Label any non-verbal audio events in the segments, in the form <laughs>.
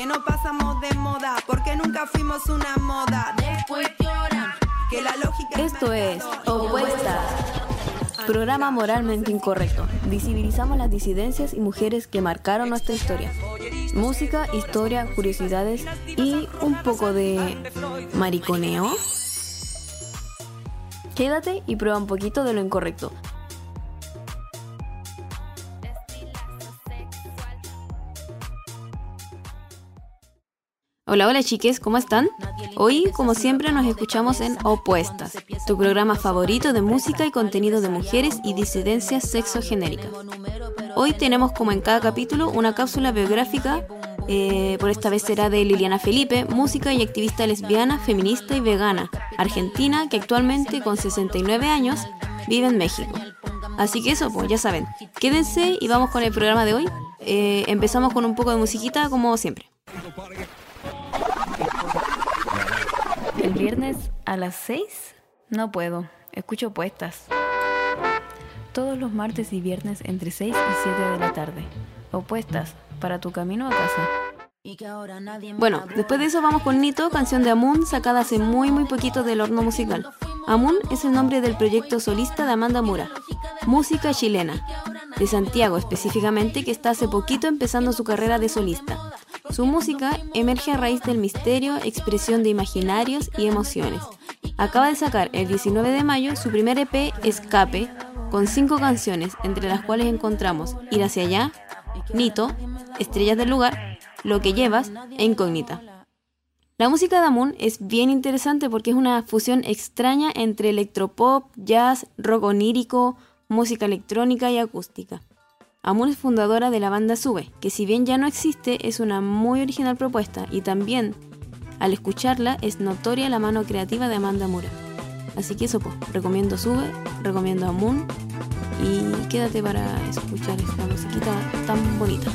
que no pasamos de moda, porque nunca fuimos una moda. Después lloran, que la lógica Esto es Opuestas. Programa moralmente incorrecto. Visibilizamos las disidencias y mujeres que marcaron nuestra historia. Música, historia, curiosidades y un poco de mariconeo. Quédate y prueba un poquito de lo incorrecto. Hola, hola chiques, ¿cómo están? Hoy, como siempre, nos escuchamos en Opuestas, tu programa favorito de música y contenido de mujeres y disidencias sexogenéricas. Hoy tenemos como en cada capítulo una cápsula biográfica, eh, por esta vez será de Liliana Felipe, música y activista lesbiana, feminista y vegana, argentina, que actualmente con 69 años vive en México. Así que eso, pues ya saben, quédense y vamos con el programa de hoy. Eh, empezamos con un poco de musiquita como siempre. ¿El viernes a las 6? No puedo, escucho puestas. Todos los martes y viernes entre 6 y 7 de la tarde. Opuestas, para tu camino a casa. Bueno, después de eso vamos con Nito, canción de Amun, sacada hace muy muy poquito del horno musical. Amun es el nombre del proyecto solista de Amanda Mura, música chilena, de Santiago específicamente, que está hace poquito empezando su carrera de solista. Su música emerge a raíz del misterio, expresión de imaginarios y emociones. Acaba de sacar el 19 de mayo su primer EP Escape, con cinco canciones, entre las cuales encontramos Ir hacia allá, Nito, Estrellas del lugar, Lo que llevas e Incógnita. La música de Amun es bien interesante porque es una fusión extraña entre electropop, jazz, rock onírico, música electrónica y acústica. Amun es fundadora de la banda Sube, que si bien ya no existe, es una muy original propuesta y también, al escucharla, es notoria la mano creativa de Amanda Mura. Así que eso pues, recomiendo Sube, recomiendo Amun y quédate para escuchar esta musiquita tan bonita.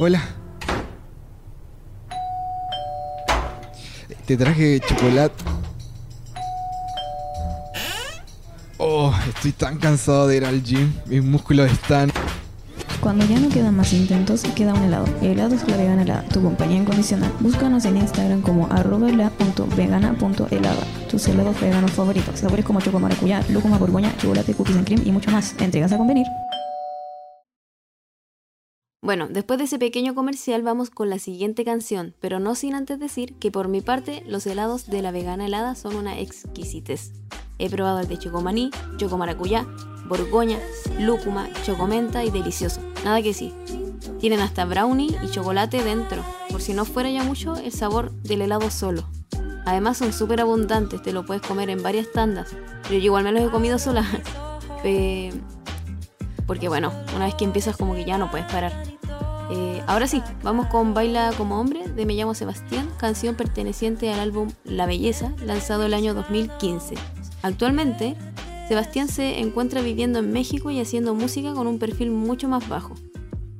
Hola. Te traje chocolate. Oh, estoy tan cansado de ir al gym. Mis músculos están. Cuando ya no quedan más intentos, queda un helado. Helado es la vegana helada, tu compañía incondicional. Búscanos en Instagram como arroba helada.vegana.helada. Tus helados veganos favoritos. Sabores como choco maracuyá, lúcuma borgoña, chocolate, cookies and cream y mucho más. ¿Entregas a convenir? Bueno, después de ese pequeño comercial vamos con la siguiente canción, pero no sin antes decir que por mi parte los helados de la vegana helada son una exquisitez. He probado el de chocomaní, choco maracuyá, borgoña, lúcuma, chocomenta y delicioso. Nada que sí. Tienen hasta brownie y chocolate dentro, por si no fuera ya mucho el sabor del helado solo. Además son súper abundantes, te lo puedes comer en varias tandas, pero yo igual me los he comido sola. <laughs> Eh, porque bueno, una vez que empiezas como que ya no puedes parar. Eh, ahora sí, vamos con Baila como hombre de Me llamo Sebastián, canción perteneciente al álbum La Belleza, lanzado el año 2015. Actualmente, Sebastián se encuentra viviendo en México y haciendo música con un perfil mucho más bajo.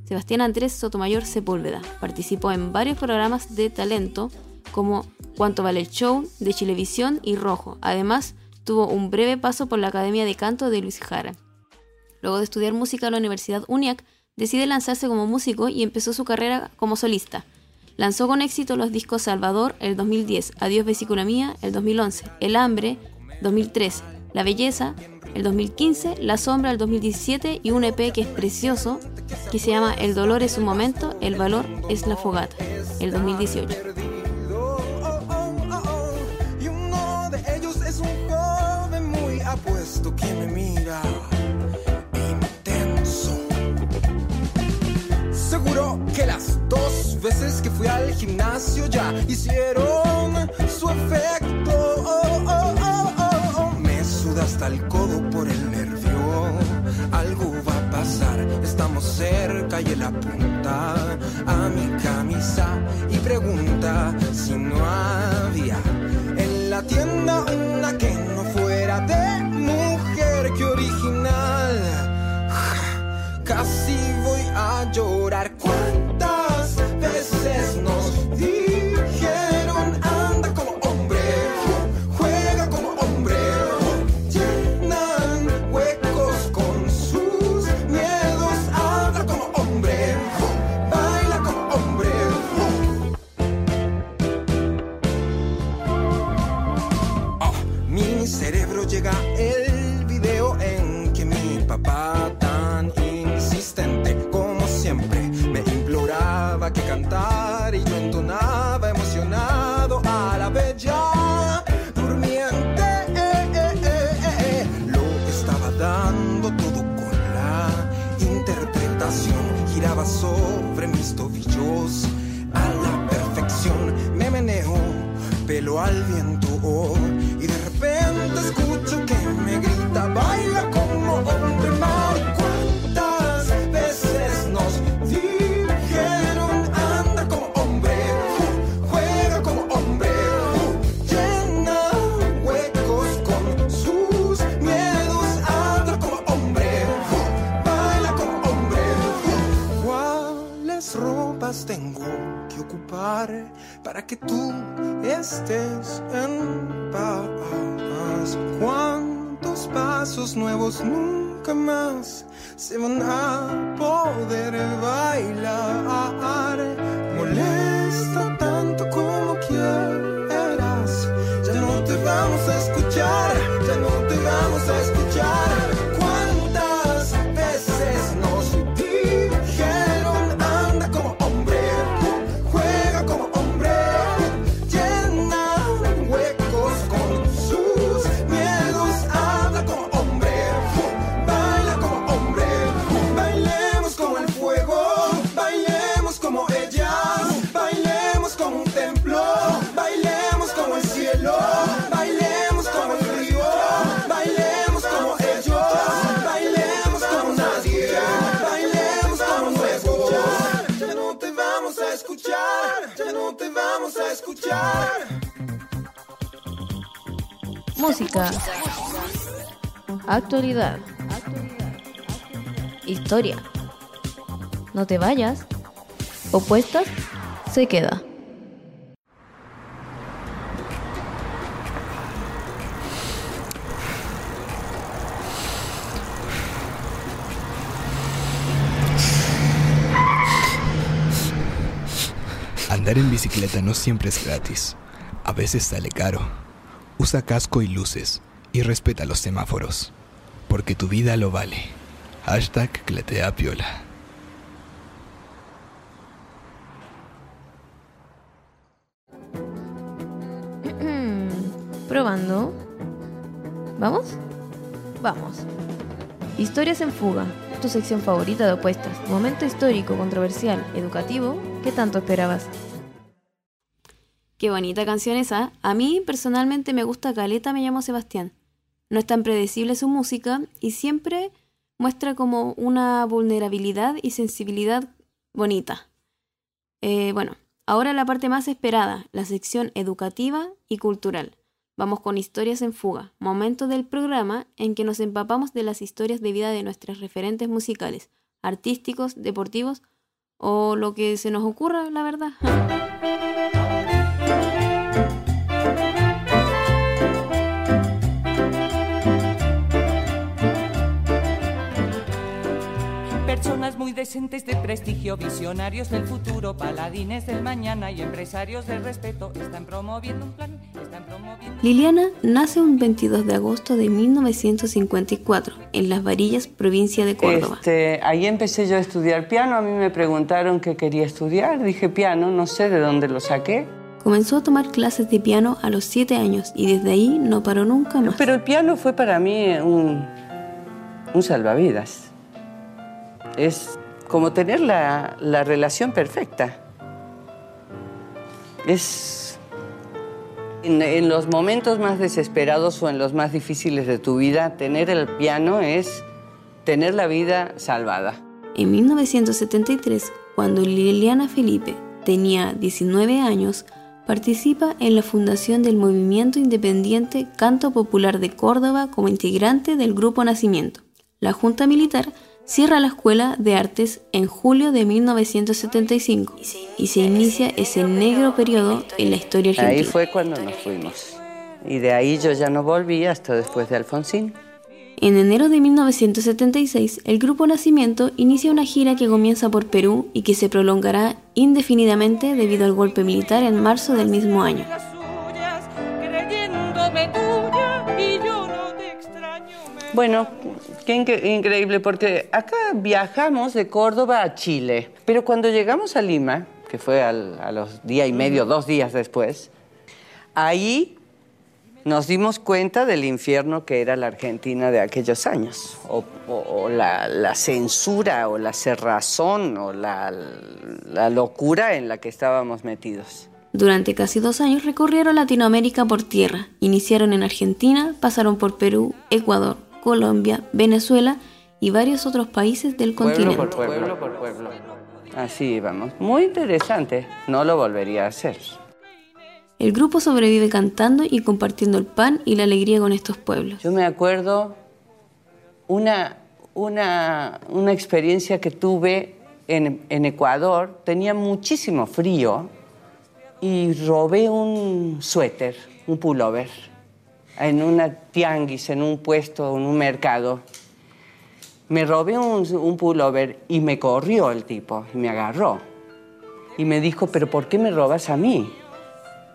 Sebastián Andrés Sotomayor Sepúlveda participó en varios programas de talento como Cuánto vale el show, de Chilevisión y Rojo. Además, tuvo un breve paso por la Academia de Canto de Luis Jara. Luego de estudiar música en la Universidad UNIAC, decide lanzarse como músico y empezó su carrera como solista. Lanzó con éxito los discos Salvador el 2010, Adiós Vesícula Mía el 2011, El Hambre 2013, La Belleza el 2015, La Sombra el 2017 y un EP que es precioso que se llama El Dolor es un momento, El Valor es la Fogata el 2018. Veces que fui al gimnasio ya hicieron su efecto. Oh, oh, oh. Me suda hasta el codo por el nervio. Algo va a pasar, estamos cerca y él apunta a mi camisa y pregunta si no había en la tienda una emocionado a la bella durmiente eh, eh, eh. lo estaba dando todo con la interpretación giraba sobre mis tobillos a la perfección me meneo pelo al viento oh, para que tú estés en paz. ¿Cuántos pasos nuevos nunca más se van a poder bailar? Molesta tanto como quieras. Ya no te vamos a escuchar, ya no te vamos a escuchar. Escuchar, ya no te vamos a escuchar. Música. Actualidad. Historia. No te vayas. Opuestas se queda. Andar en bicicleta no siempre es gratis. A veces sale caro. Usa casco y luces y respeta los semáforos. Porque tu vida lo vale. Hashtag Cletea Piola. <clears throat> Probando. ¿Vamos? Vamos. Historias en fuga. Tu sección favorita de opuestas. Momento histórico, controversial, educativo. ¿Qué tanto esperabas? Qué bonita canción esa. A mí personalmente me gusta Caleta, me llamo Sebastián. No es tan predecible su música y siempre muestra como una vulnerabilidad y sensibilidad bonita. Eh, bueno, ahora la parte más esperada, la sección educativa y cultural. Vamos con historias en fuga, momento del programa en que nos empapamos de las historias de vida de nuestros referentes musicales, artísticos, deportivos o lo que se nos ocurra, la verdad. <laughs> Personas muy decentes de prestigio, visionarios del futuro, paladines del mañana y empresarios del respeto están promoviendo un plan, están promoviendo... Liliana nace un 22 de agosto de 1954 en Las Varillas, provincia de Córdoba. Este, ahí empecé yo a estudiar piano. A mí me preguntaron qué quería estudiar. Dije piano, no sé de dónde lo saqué. Comenzó a tomar clases de piano a los 7 años y desde ahí no paró nunca más. Pero el piano fue para mí un, un salvavidas. Es como tener la, la relación perfecta. Es en, en los momentos más desesperados o en los más difíciles de tu vida, tener el piano es tener la vida salvada. En 1973, cuando Liliana Felipe tenía 19 años, participa en la fundación del movimiento independiente Canto Popular de Córdoba como integrante del Grupo Nacimiento. La Junta Militar cierra la Escuela de Artes en julio de 1975 y se inicia ese negro periodo en la historia argentina. Ahí fue cuando nos fuimos. Y de ahí yo ya no volví hasta después de Alfonsín. En enero de 1976, el Grupo Nacimiento inicia una gira que comienza por Perú y que se prolongará indefinidamente debido al golpe militar en marzo del mismo año. Bueno, qué increíble, porque acá viajamos de Córdoba a Chile, pero cuando llegamos a Lima, que fue al- a los día y medio, dos días después, ahí nos dimos cuenta del infierno que era la Argentina de aquellos años, o, o- o la, la censura, o la cerrazón, o la, la locura en la que estábamos metidos. Durante casi dos años recorrieron Latinoamérica por tierra. Iniciaron en Argentina, pasaron por Perú, Ecuador, Colombia, Venezuela y varios otros países del Pueblo continente. por pueblo por pueblo. Así íbamos. Muy interesante. No lo volvería a hacer. El grupo sobrevive cantando y compartiendo el pan y la alegría con estos pueblos. Yo me acuerdo una, una, una experiencia que tuve en, en Ecuador. Tenía muchísimo frío y robé un suéter, un pullover, en una tianguis, en un puesto, en un mercado. Me robé un, un pullover y me corrió el tipo y me agarró. Y me dijo, pero ¿por qué me robas a mí?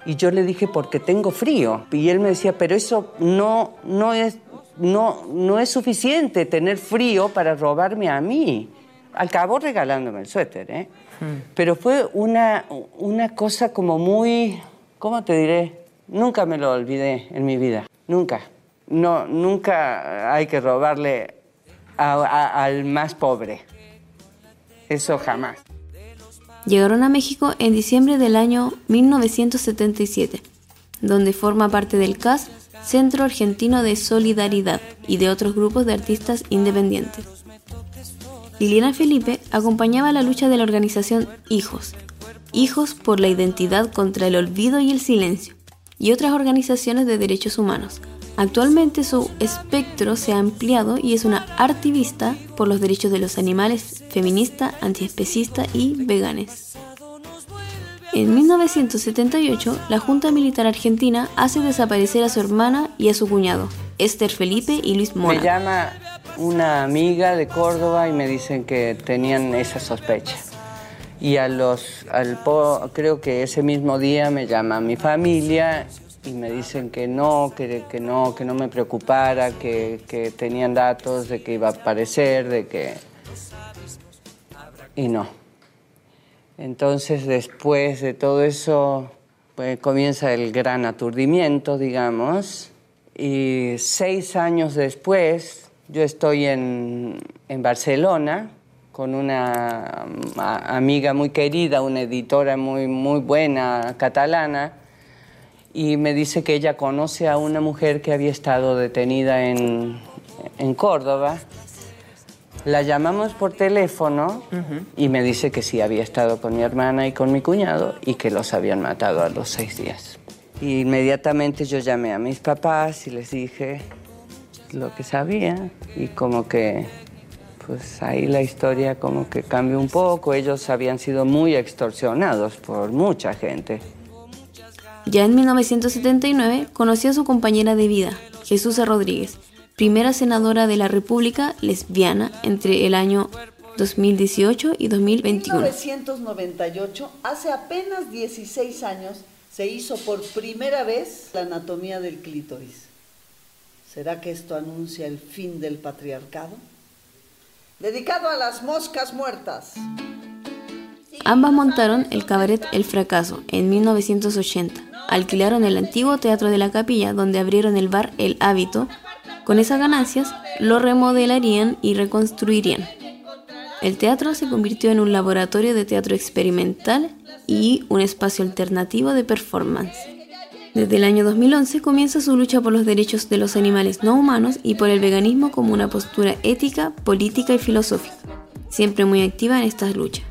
Y yo le dije, porque tengo frío. Y él me decía, pero eso no, no, es, no, no es suficiente tener frío para robarme a mí. Acabó regalándome el suéter, ¿eh? Pero fue una, una cosa como muy, ¿cómo te diré? Nunca me lo olvidé en mi vida, nunca. No, nunca hay que robarle al más pobre. Eso jamás. Llegaron a México en diciembre del año 1977, donde forma parte del CAS, Centro Argentino de Solidaridad, y de otros grupos de artistas independientes. Liliana Felipe acompañaba la lucha de la organización Hijos, Hijos por la Identidad contra el Olvido y el Silencio, y otras organizaciones de derechos humanos. Actualmente su espectro se ha ampliado y es una activista por los derechos de los animales, feminista, antiespecista y veganes. En 1978, la Junta Militar Argentina hace desaparecer a su hermana y a su cuñado, Esther Felipe y Luis Mora. Me llama una amiga de Córdoba y me dicen que tenían esa sospecha. Y a los, al po- creo que ese mismo día me llama mi familia y me dicen que no, que, que no, que no me preocupara, que, que tenían datos de que iba a aparecer, de que... Y no. Entonces, después de todo eso, pues, comienza el gran aturdimiento, digamos. Y seis años después, yo estoy en, en Barcelona con una mm, amiga muy querida, una editora muy, muy buena, catalana, y me dice que ella conoce a una mujer que había estado detenida en, en Córdoba. La llamamos por teléfono y me dice que sí había estado con mi hermana y con mi cuñado y que los habían matado a los seis días. Y inmediatamente yo llamé a mis papás y les dije lo que sabía y como que pues ahí la historia como que cambió un poco. Ellos habían sido muy extorsionados por mucha gente. Ya en 1979 conoció a su compañera de vida, Jesús Rodríguez, primera senadora de la República lesbiana entre el año 2018 y 2021. 1998, hace apenas 16 años, se hizo por primera vez la anatomía del clítoris. ¿Será que esto anuncia el fin del patriarcado? Dedicado a las moscas muertas. Ambas montaron el cabaret El Fracaso en 1980. Alquilaron el antiguo Teatro de la Capilla donde abrieron el bar El Hábito. Con esas ganancias lo remodelarían y reconstruirían. El teatro se convirtió en un laboratorio de teatro experimental y un espacio alternativo de performance. Desde el año 2011 comienza su lucha por los derechos de los animales no humanos y por el veganismo como una postura ética, política y filosófica, siempre muy activa en estas luchas.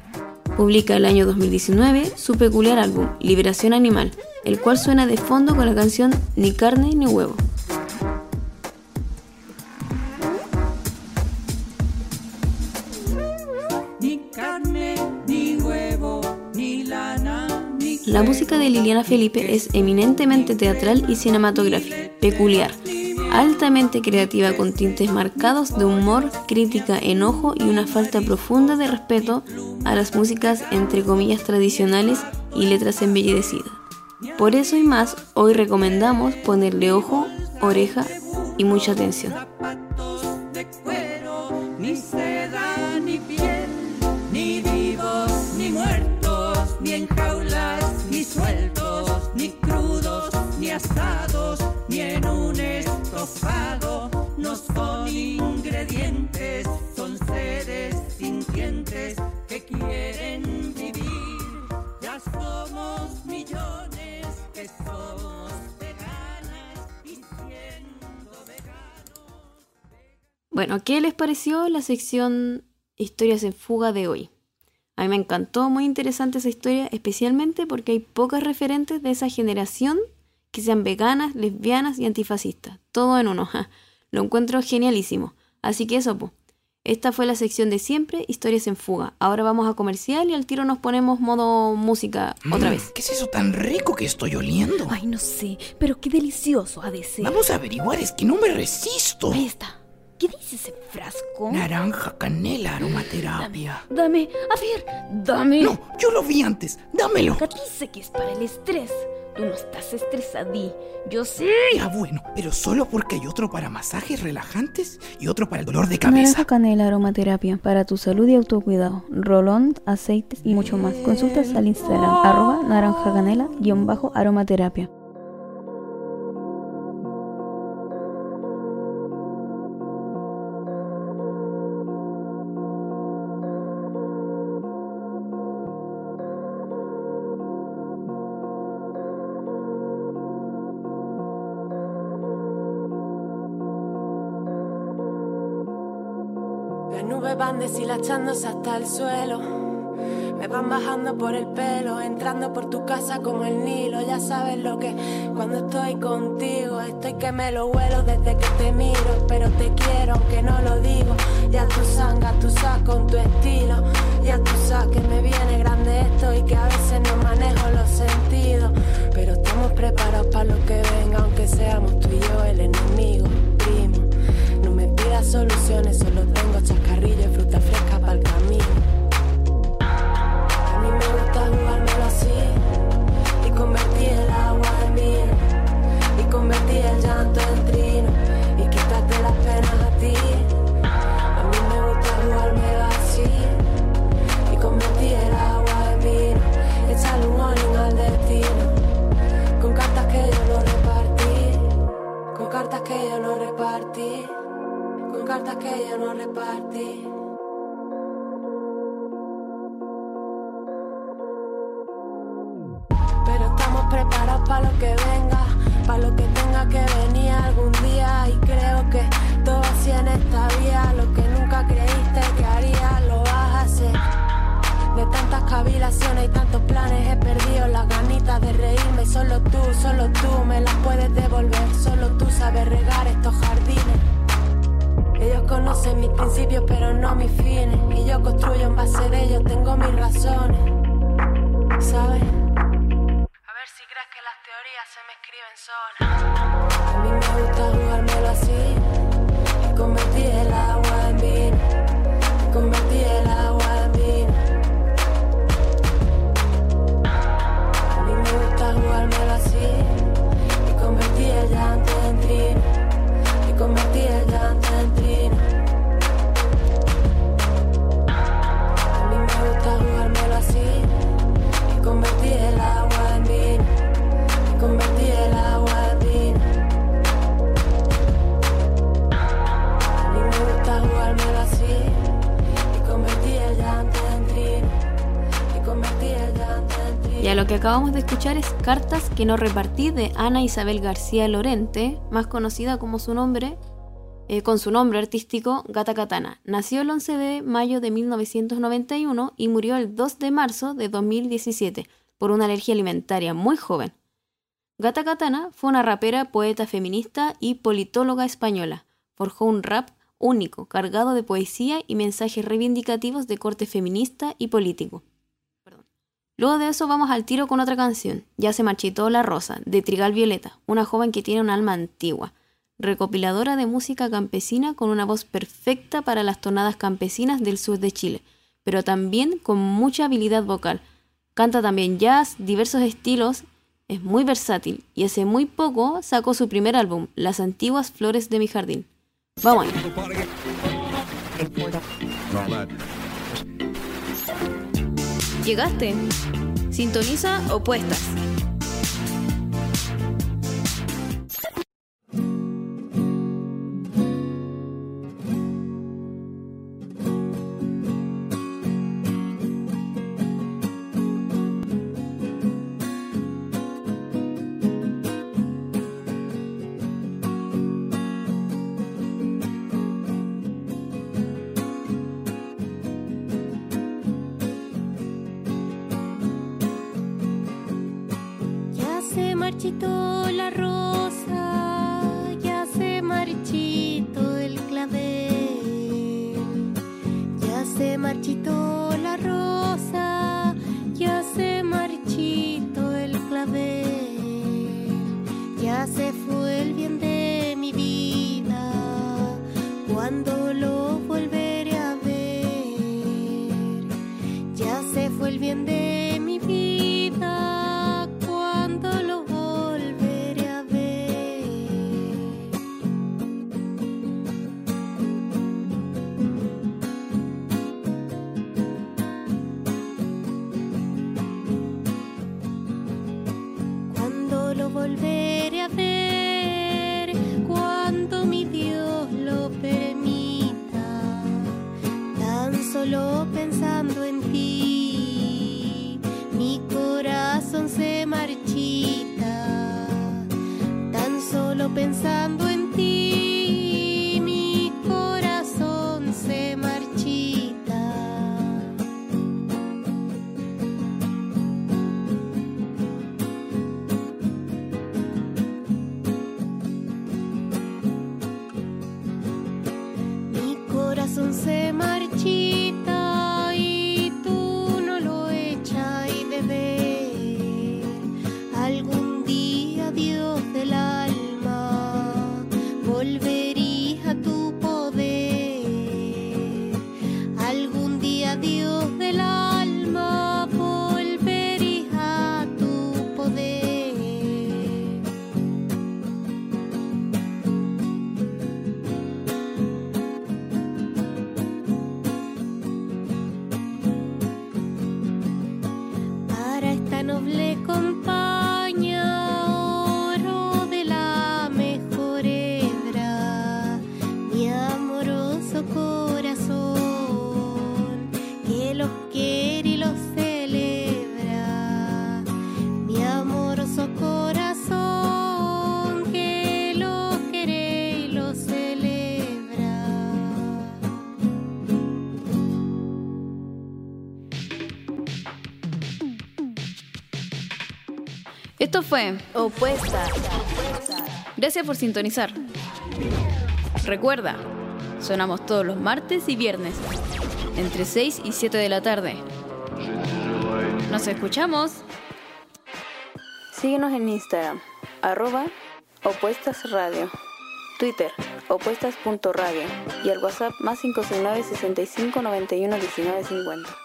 Publica el año 2019 su peculiar álbum Liberación Animal, el cual suena de fondo con la canción Ni carne ni huevo. La música de Liliana Felipe es eminentemente teatral y cinematográfica, peculiar, altamente creativa con tintes marcados de humor, crítica, enojo y una falta profunda de respeto a las músicas entre comillas tradicionales y letras embellecidas. Por eso y más, hoy recomendamos ponerle ojo, oreja y mucha atención. Bueno, ¿qué les pareció la sección Historias en fuga de hoy? A mí me encantó, muy interesante esa historia, especialmente porque hay pocas referentes de esa generación que sean veganas, lesbianas y antifascistas. Todo en uno. ja. Lo encuentro genialísimo. Así que eso, po. Esta fue la sección de siempre, Historias en fuga. Ahora vamos a comercial y al tiro nos ponemos modo música otra Mm, vez. ¿Qué es eso tan rico que estoy oliendo? Ay, no sé, pero qué delicioso ha de ser. Vamos a averiguar, es que no me resisto. Ahí está. ¿Qué dice ese frasco? Naranja, canela, aromaterapia. Dame, a ver, dame. No, yo lo vi antes. Dámelo. Acá dice que es para el estrés. Tú no estás estresadí. Yo sí. Ya bueno, pero solo porque hay otro para masajes relajantes y otro para el dolor de cabeza. Naranja canela aromaterapia para tu salud y autocuidado. Rolón, aceites y mucho más. Consultas al Instagram arroba naranja canela guion bajo aromaterapia. van deshilachándose hasta el suelo. Me van bajando por el pelo, entrando por tu casa como el Nilo. Ya sabes lo que cuando estoy contigo, estoy que me lo vuelo desde que te miro. Pero te quiero, aunque no lo digo. Ya tú sangas, tú sacas con tu estilo. Ya tú sabes que me viene grande esto y que a veces no manejo los sentidos. Pero estamos preparados para lo que venga, aunque seamos tú y yo el enemigo soluciones, solo tengo chascarrillo y fruta fresca para el camino. A mí me gusta jugármelo así y convertir el agua en vino y convertir el llanto en trino y quitarte las penas a ti. A mí me gusta jugármelo así y convertir el agua en vino, echarle un warning al destino con cartas que yo no repartí, con cartas que yo no repartí, con cartas que yo no repartí. Pero estamos preparados para lo que venga, para lo que tenga que venir algún día. Y creo que todo así en esta vida, lo que nunca creíste que haría, lo vas a hacer. De tantas cavilaciones y tantos planes he perdido las ganitas de reírme. Solo tú, solo tú me las puedes devolver. Solo tú sabes regar estos jardines. Ellos conocen mis principios, pero no mis fines. Y yo construyo en base de ellos, tengo mis razones. ¿Sabes? Acabamos de escuchar es Cartas que no repartí de Ana Isabel García Lorente, más conocida como su nombre, eh, con su nombre artístico Gata Katana. Nació el 11 de mayo de 1991 y murió el 2 de marzo de 2017 por una alergia alimentaria muy joven. Gata Katana fue una rapera, poeta feminista y politóloga española. Forjó un rap único, cargado de poesía y mensajes reivindicativos de corte feminista y político. Luego de eso vamos al tiro con otra canción, Ya se marchitó la rosa, de Trigal Violeta, una joven que tiene un alma antigua, recopiladora de música campesina con una voz perfecta para las tonadas campesinas del sur de Chile, pero también con mucha habilidad vocal. Canta también jazz, diversos estilos, es muy versátil y hace muy poco sacó su primer álbum, Las antiguas flores de mi jardín. Vamos allá. Llegaste. Sintoniza opuestas. Esto fue Opuesta. Gracias por sintonizar. Recuerda, sonamos todos los martes y viernes, entre 6 y 7 de la tarde. Nos escuchamos. Síguenos en Instagram, arroba opuestas radio, Twitter, opuestas.radio y al WhatsApp más 569 65 91 19 50.